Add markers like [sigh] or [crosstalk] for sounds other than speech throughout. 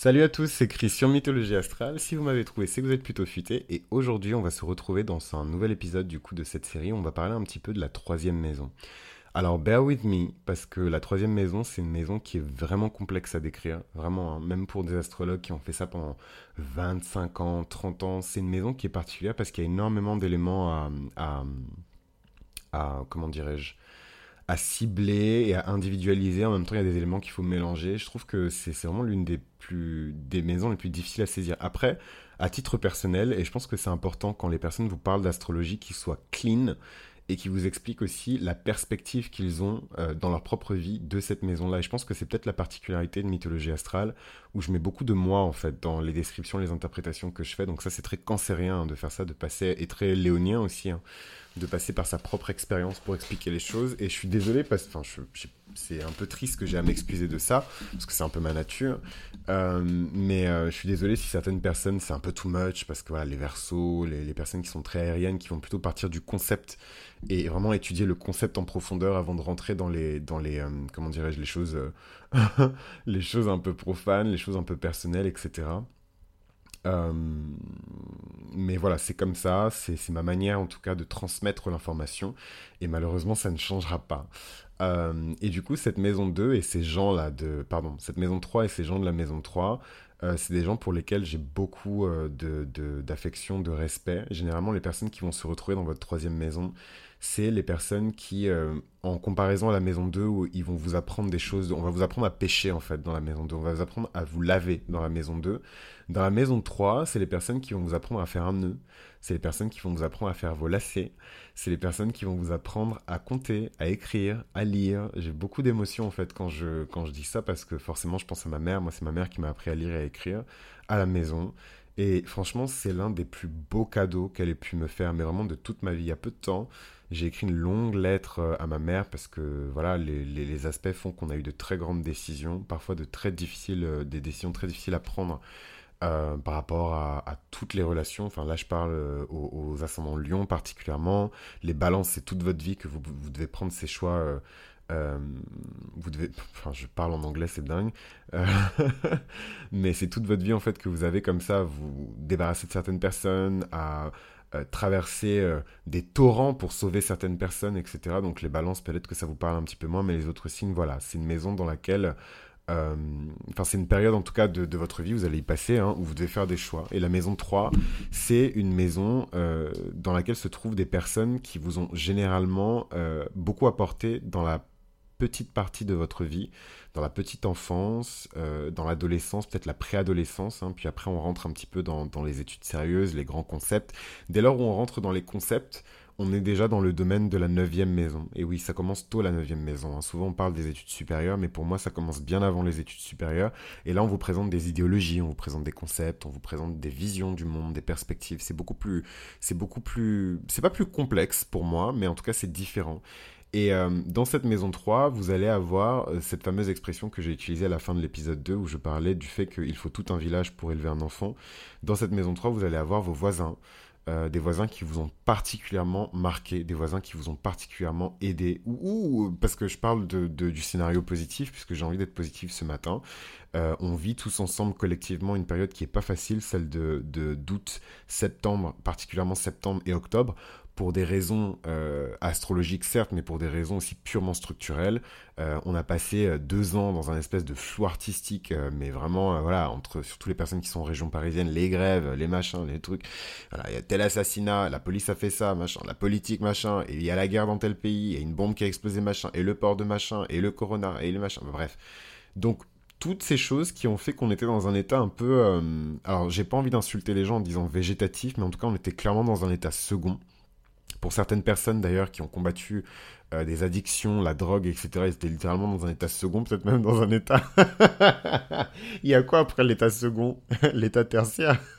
Salut à tous, c'est Christian Mythologie Astrale. Si vous m'avez trouvé, c'est que vous êtes plutôt futé. Et aujourd'hui, on va se retrouver dans un nouvel épisode du coup de cette série. On va parler un petit peu de la troisième maison. Alors, bear with me, parce que la troisième maison, c'est une maison qui est vraiment complexe à décrire. Vraiment, hein. même pour des astrologues qui ont fait ça pendant 25 ans, 30 ans, c'est une maison qui est particulière parce qu'il y a énormément d'éléments à, à comment dirais-je, à cibler et à individualiser. En même temps, il y a des éléments qu'il faut mélanger. Je trouve que c'est vraiment l'une des plus des maisons les plus difficiles à saisir. Après, à titre personnel, et je pense que c'est important quand les personnes vous parlent d'astrologie qu'ils soient clean et qui vous expliquent aussi la perspective qu'ils ont euh, dans leur propre vie de cette maison-là. Et je pense que c'est peut-être la particularité de mythologie astrale, où je mets beaucoup de moi, en fait, dans les descriptions, les interprétations que je fais. Donc ça, c'est très cancérien hein, de faire ça, de passer, et très léonien aussi, hein, de passer par sa propre expérience pour expliquer les choses. Et je suis désolé, parce que c'est un peu triste que j'ai à m'excuser de ça, parce que c'est un peu ma nature. Euh, mais euh, je suis désolé si certaines personnes, c'est un peu too much, parce que voilà, les versos, les, les, personnes qui sont très aériennes, qui vont plutôt partir du concept et vraiment étudier le concept en profondeur avant de rentrer dans les, dans les euh, comment dirais-je, les choses, [laughs] les choses un peu profanes, les choses un peu personnelles, etc. Euh, mais voilà, c'est comme ça, c'est ma manière en tout cas de transmettre l'information, et malheureusement ça ne changera pas. Euh, et du coup, cette maison 2 et ces gens-là de... Pardon, cette maison 3 et ces gens de la maison 3, euh, c'est des gens pour lesquels j'ai beaucoup d'affection, de, de, respect. Généralement, les personnes qui vont se retrouver dans votre troisième maison, c'est les personnes qui, euh, en comparaison à la maison 2, où ils vont vous apprendre des choses, on va vous apprendre à pêcher en fait dans la maison 2, on va vous apprendre à vous laver dans la maison 2. Dans la maison 3, c'est les personnes qui vont vous apprendre à faire un nœud, c'est les personnes qui vont vous apprendre à faire vos lacets, c'est les personnes qui vont vous apprendre à compter, à écrire, à lire. J'ai beaucoup d'émotions en fait quand je, quand je dis ça parce que forcément je pense à ma mère, moi c'est ma mère qui m'a appris à lire et à écrire à la maison. Et franchement, c'est l'un des plus beaux cadeaux qu'elle ait pu me faire, mais vraiment de toute ma vie. Il y a peu de temps, j'ai écrit une longue lettre euh, à ma mère parce que voilà, les, les, aspects font qu'on a eu de très grandes décisions, parfois de très difficiles, euh, des décisions très difficiles à prendre euh, par rapport à, toutes les relations. Enfin là, je parle aux, ascendants Lion particulièrement. Les balances, c'est toute votre vie que vous, vous devez prendre ces choix. Vous devez, enfin, je parle en anglais, c'est dingue, [laughs] mais c'est toute votre vie en fait que vous avez comme ça, vous débarrasser de certaines personnes, à euh, traverser euh, des torrents pour sauver certaines personnes, etc. Donc les balances, peut-être que ça vous parle un petit peu moins, mais les autres signes, voilà, c'est une maison dans laquelle... Euh, enfin, c'est une période en tout cas de, votre vie, vous allez y passer, hein, où vous devez faire des choix. Et la maison 3, c'est une maison dans laquelle se trouvent des personnes qui vous ont généralement beaucoup apporté dans la petite partie de votre vie, dans la petite enfance, euh, dans l'adolescence, peut-être la préadolescence, hein, puis après on rentre un petit peu dans, les études sérieuses, les grands concepts. Dès lors où on rentre dans les concepts, on est déjà dans le domaine de la neuvième maison. Et oui, ça commence tôt la neuvième maison. Hein. Souvent on parle des études supérieures, mais pour moi ça commence bien avant les études supérieures. Et là on vous présente des idéologies, on vous présente des concepts, on vous présente des visions du monde, des perspectives. C'est beaucoup plus, c'est beaucoup plus, c'est pas plus complexe pour moi, mais en tout cas c'est différent. Et euh, dans cette maison 3, vous allez avoir euh, cette fameuse expression que j'ai utilisée à la fin de l'épisode 2 où je parlais du fait qu'il faut tout un village pour élever un enfant. Dans cette maison 3, vous allez avoir vos voisins, euh, des voisins qui vous ont particulièrement marqué, des voisins qui vous ont particulièrement aidé, ou, parce que je parle du scénario positif, puisque j'ai envie d'être positif ce matin. On vit tous ensemble collectivement une période qui est pas facile, celle de d'août, septembre, particulièrement septembre et octobre pour des raisons euh, astrologiques certes, mais pour des raisons aussi purement structurelles. Euh, on a passé euh, deux ans dans un espèce de flou artistique, mais vraiment, voilà, entre surtout les personnes qui sont en région parisienne, les grèves, les machins, les trucs. Voilà, il y a tel assassinat, la police a fait ça, machin, la politique, machin, et il y a la guerre dans tel pays, a une bombe qui a explosé, machin, et le port de machin, et le corona, et le machin, bref. Donc, toutes ces choses qui ont fait qu'on était dans un état un peu... Alors, j'ai pas envie d'insulter les gens en disant végétatif, mais en tout cas, on était clairement dans un état second. Pour certaines personnes d'ailleurs qui ont combattu euh, des addictions, la drogue, etc., ils étaient littéralement dans un état second, peut-être même dans un état... [laughs] Il y a quoi après l'état second? [laughs] L'état tertiaire? [laughs]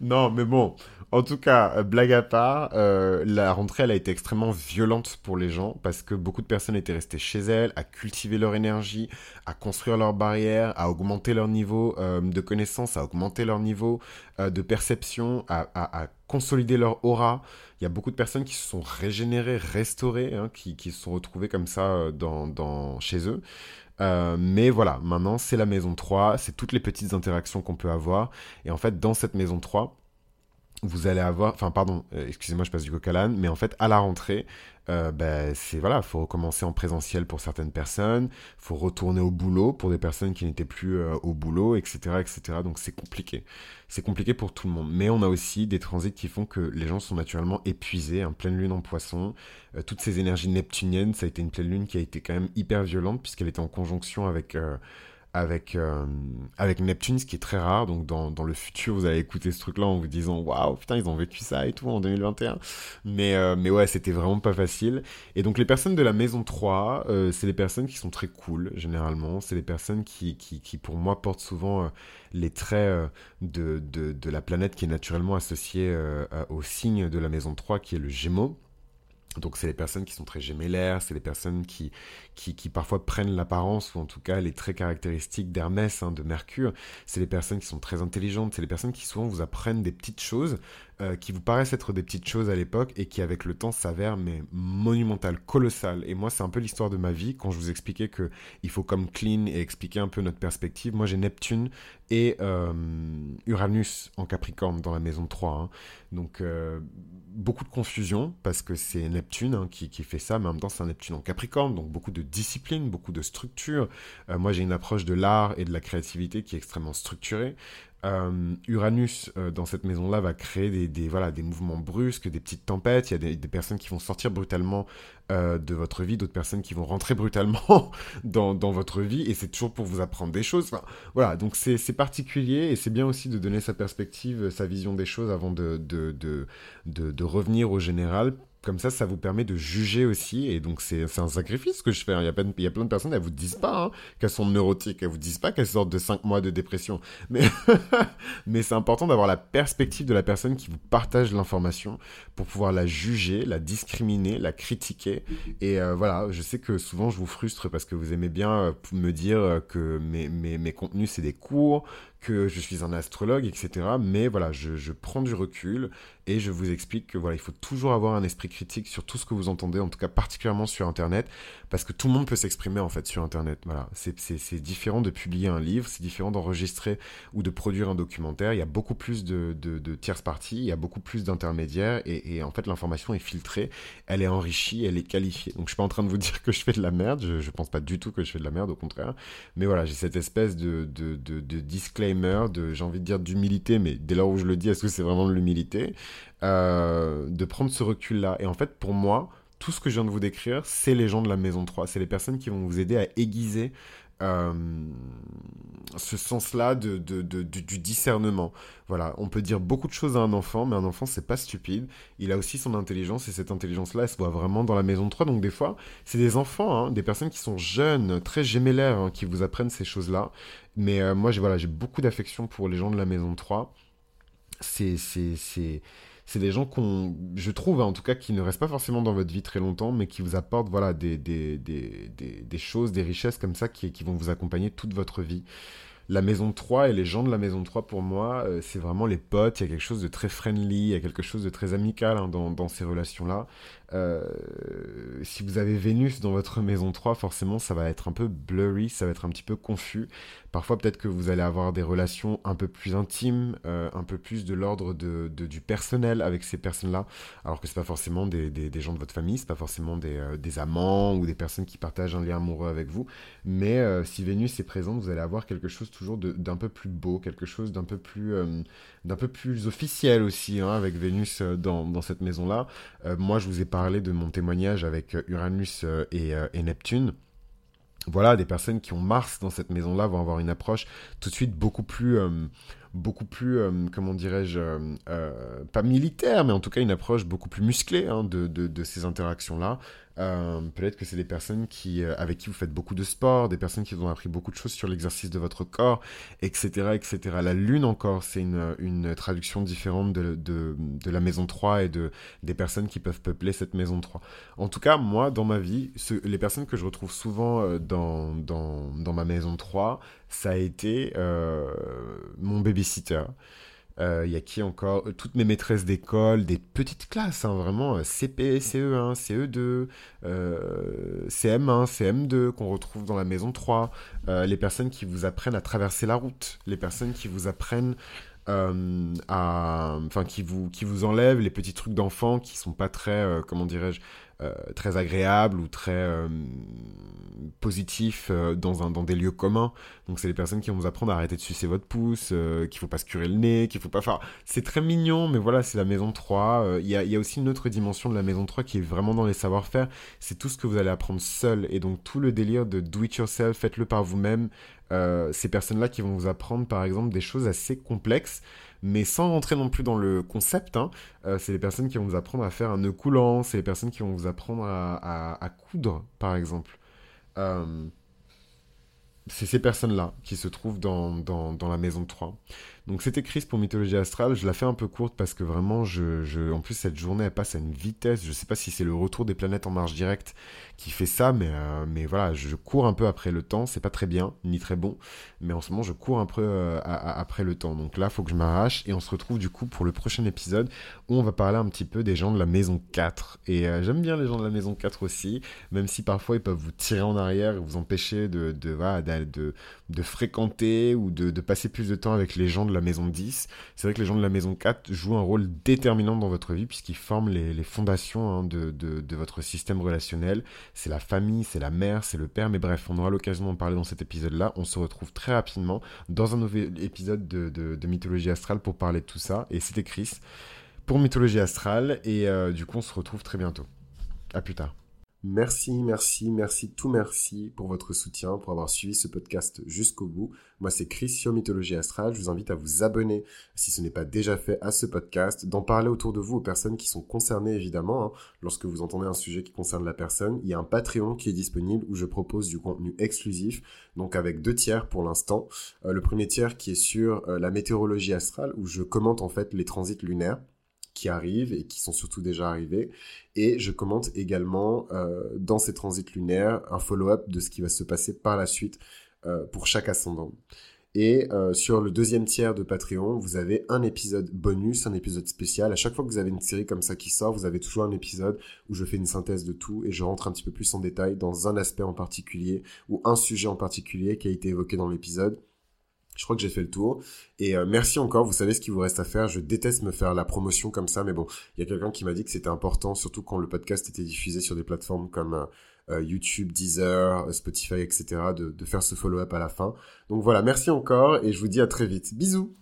Non, mais bon, en tout cas, euh, blague à part, euh, la rentrée, elle a été extrêmement violente pour les gens parce que beaucoup de personnes étaient restées chez elles, à cultiver leur énergie, à construire leurs barrières, à augmenter leur niveau euh, de connaissance, à augmenter leur niveau de perception, à, consolider leur aura. Il y a beaucoup de personnes qui se sont régénérées, restaurées, hein, qui, se sont retrouvées comme ça dans, chez eux. mais voilà, maintenant c'est la maison 3, c'est toutes les petites interactions qu'on peut avoir. Et en fait, dans cette maison 3, vous allez avoir, enfin pardon, euh, excusez-moi, je passe du coq à l'âne, mais en fait à la rentrée, euh, ben, c'est voilà, faut recommencer en présentiel pour certaines personnes, faut retourner au boulot pour des personnes qui n'étaient plus euh, au boulot, etc., etc. Donc c'est compliqué, c'est compliqué pour tout le monde. Mais on a aussi des transits qui font que les gens sont naturellement épuisés, pleine lune en Poisson, toutes ces énergies neptuniennes, ça a été une pleine lune qui a été quand même hyper violente puisqu'elle était en conjonction avec avec, euh, avec Neptune, ce qui est très rare. Donc, dans, dans le futur, vous allez écouter ce truc-là en vous disant Waouh, putain, ils ont vécu ça et tout en 2021. Mais, euh, mais ouais, c'était vraiment pas facile. Et donc, les personnes de la maison 3, euh, c'est les personnes qui sont très cool, généralement. C'est les personnes qui, qui, qui, pour moi, portent souvent les traits de, de, de, la planète qui est naturellement associée au signe de la maison 3, qui est le Gémeaux. Donc c'est les personnes qui sont très gémellaires, c'est les personnes qui, qui, parfois prennent l'apparence, ou en tout cas les traits caractéristiques d'Hermès, hein, de Mercure. C'est les personnes qui sont très intelligentes, c'est les personnes qui souvent vous apprennent des petites choses, euh, qui vous paraissent être des petites choses à l'époque, et qui avec le temps s'avèrent mais monumentales, colossales. Et moi c'est un peu l'histoire de ma vie, quand je vous expliquais que il faut comme clean et expliquer un peu notre perspective. Moi j'ai Neptune et euh, Uranus en Capricorne dans la maison 3. Hein. Donc euh, beaucoup de confusion, parce que c'est Neptune hein, qui, qui fait ça, mais en même temps c'est un Neptune en Capricorne, donc beaucoup de discipline, beaucoup de structure. Moi, j'ai une approche de l'art et de la créativité qui est extrêmement structurée. Euh, Uranus, euh, dans cette maison-là, va créer des, voilà, des mouvements brusques, des petites tempêtes. Il y a des, personnes qui vont sortir brutalement de votre vie, d'autres personnes qui vont rentrer [laughs] brutalement dans, votre vie, et c'est toujours pour vous apprendre des choses. voilà, donc c'est particulier, et c'est bien aussi de donner sa perspective, sa vision des choses avant de, de, de, de revenir au général comme ça, ça vous permet de juger aussi. Et donc, c'est un sacrifice que je fais. Hein. Il, y a plein y a plein de personnes, elles vous disent pas hein, qu'elles sont neurotiques. Elles vous disent pas qu'elles sortent de 5 mois de dépression. Mais, [laughs] mais c'est important d'avoir la perspective de la personne qui vous partage l'information pour pouvoir la juger, la discriminer, la critiquer. Et euh, voilà, je sais que souvent, je vous frustre parce que vous aimez bien euh, me dire euh, que mes contenus, c'est des cours, que je suis un astrologue, etc. Mais voilà, je, prends du recul et je vous explique que voilà, il faut toujours avoir un esprit critique sur tout ce que vous entendez, en tout cas particulièrement sur Internet, parce que tout le monde peut s'exprimer en fait sur Internet. Voilà, c'est différent de publier un livre, c'est différent d'enregistrer ou de produire un documentaire. Il y a beaucoup plus de, de, tierces parties, il y a beaucoup plus d'intermédiaires et, en fait l'information est filtrée, elle est enrichie, elle est qualifiée. Donc je suis pas en train de vous dire que je fais de la merde, je, pense pas du tout que je fais de la merde, au contraire. Mais voilà, j'ai cette espèce de disclaimer de, j'ai envie de dire d'humilité, mais dès lors où je le dis, est-ce que c'est vraiment de l'humilité euh, De prendre ce recul-là. Et en fait, pour moi, tout ce que je viens de vous décrire, c'est les gens de la maison 3. C'est les personnes qui vont vous aider à aiguiser ce sens-là de, du discernement. Voilà, on peut dire beaucoup de choses à un enfant, mais un enfant, c'est pas stupide. Il a aussi son intelligence, et cette intelligence-là, elle se voit vraiment dans la maison 3. Donc, des fois, c'est des enfants, hein, des personnes qui sont jeunes, très gémellaires, hein, qui vous apprennent ces choses-là. Mais euh, moi, j'ai voilà, beaucoup d'affection pour les gens de la maison 3. C'est c'est des gens qu'on, je trouve hein, en tout cas, qui ne restent pas forcément dans votre vie très longtemps, mais qui vous apportent voilà, des, des, des, choses, des richesses comme ça qui, vont vous accompagner toute votre vie la maison 3 et les gens de la maison 3 pour moi, euh, c'est vraiment les potes, il y a quelque chose de très friendly, il y a quelque chose de très amical hein, dans, dans, ces relations-là. Euh, si vous avez Vénus dans votre maison 3, forcément ça va être un peu blurry, ça va être un petit peu confus. Parfois peut-être que vous allez avoir des relations un peu plus intimes, euh, un peu plus de l'ordre de, du personnel avec ces personnes-là, alors que c'est pas forcément des, gens de votre famille, c'est pas forcément des, des, amants ou des personnes qui partagent un lien amoureux avec vous. Mais si Vénus est présente, vous allez avoir quelque chose toujours d'un peu plus beau, quelque chose d'un peu plus peu plus officiel aussi hein, avec Vénus dans, cette maison-là. moi, je vous ai parler de mon témoignage avec euh, Uranus euh, euh, et, Neptune voilà, des personnes qui ont Mars dans cette maison-là vont avoir une approche tout de suite beaucoup plus, beaucoup plus, comment dirais-je, pas militaire, mais en tout cas une approche beaucoup plus musclée hein, de, de, ces interactions-là. Euh, peut-être que c'est des personnes qui, euh, avec qui vous faites beaucoup de sport, des personnes qui vous ont appris beaucoup de choses sur l'exercice de votre corps, etc., etc. La lune encore, c'est une, une, traduction différente de, de, de, la maison 3 et de, des personnes qui peuvent peupler cette maison 3. En tout cas, moi, dans ma vie, ce, les personnes que je retrouve souvent euh, dans, dans, dans ma maison 3, ça a été mon babysitter. Il y a qui encore Toutes mes maîtresses d'école, des petites classes, hein, vraiment CP, CE1, CE2, CM1, CM2 qu'on retrouve dans la maison 3, les personnes qui vous apprennent à traverser la route, les personnes qui vous apprennent euh, à, enfin, qui vous, qui les petits trucs d'enfant qui sont pas très, euh, comment dirais-je, euh, très agréables ou très positifs dans, un, dans des lieux communs. Donc c'est les personnes qui vont vous apprendre à arrêter de sucer votre pouce, qu'il faut pas se curer le nez, qu'il faut pas faire... C'est très mignon, mais voilà, c'est la maison 3. Il y, a, y a aussi une autre dimension de la maison 3 qui est vraiment dans les savoir-faire. C'est tout ce que vous allez apprendre seul. Et donc tout le délire de do it yourself, faites-le par vous-même, euh, ces personnes-là qui vont vous apprendre par exemple des choses assez complexes, mais sans rentrer non plus dans le concept. Hein. Euh, c'est les personnes qui vont vous apprendre à faire un nœud coulant, c'est les personnes qui vont vous apprendre à, coudre par exemple. Euh, c'est ces personnes-là qui se trouvent dans, la maison 3. Donc c'était Chris pour Mythologie Astrale. Je la fais un peu courte parce que vraiment, je, en plus, cette journée, elle passe à une vitesse. Je sais pas si c'est le retour des planètes en marche directe qui fait ça, mais, euh, mais voilà, je cours un peu après le temps. C'est pas très bien, ni très bon. Mais en ce moment, je cours un peu euh, après le temps. Donc là, faut que je m'arrache. Et on se retrouve du coup pour le prochain épisode où on va parler un petit peu des gens de la maison 4. Et euh, j'aime bien les gens de la maison 4 aussi, même si parfois ils peuvent vous tirer en arrière et vous empêcher de, fréquenter ou de, de passer plus de temps avec les gens de la maison 10. C'est vrai que les gens de la maison 4 jouent un rôle déterminant dans votre vie puisqu'ils forment les, fondations hein, de, votre système relationnel. C'est la famille, c'est la mère, c'est le père, mais bref, on aura l'occasion d'en parler dans cet épisode-là. On se retrouve très rapidement dans un nouvel épisode de, de Mythologie Astrale pour parler de tout ça. Et c'était Chris pour Mythologie Astrale. Et euh, du coup, on se retrouve très bientôt. À plus tard. Merci, merci, merci, tout merci pour votre soutien, pour avoir suivi ce podcast jusqu'au bout. Moi, c'est Chris sur Mythologie Astrale. Je vous invite à vous abonner, si ce n'est pas déjà fait, à ce podcast, d'en parler autour de vous aux personnes qui sont concernées, évidemment. Hein. Lorsque vous entendez un sujet qui concerne la personne, il y a un Patreon qui est disponible où je propose du contenu exclusif, donc avec deux tiers pour l'instant. Euh, le premier tiers qui est sur euh, la météorologie astrale, où je commente en fait les transits lunaires qui arrivent et qui sont surtout déjà arrivés. Et je commente également euh, dans ces transits lunaires un follow-up de ce qui va se passer par la suite euh, pour chaque ascendant. Et euh, sur le deuxième tiers de Patreon, vous avez un épisode bonus, un épisode spécial. À chaque fois que vous avez une série comme ça qui sort, vous avez toujours un épisode où je fais une synthèse de tout et je rentre un petit peu plus en détail dans un aspect en particulier ou un sujet en particulier qui a été évoqué dans l'épisode. Je crois que j'ai fait le tour. Et euh, merci encore, vous savez ce qu'il vous reste à faire. Je déteste me faire la promotion comme ça, mais bon, il y a quelqu'un qui m'a dit que c'était important, surtout quand le podcast était diffusé sur des plateformes comme euh, euh, YouTube, Deezer, Spotify, etc., de, de faire ce follow-up à la fin. Donc voilà, merci encore et je vous dis à très vite. Bisous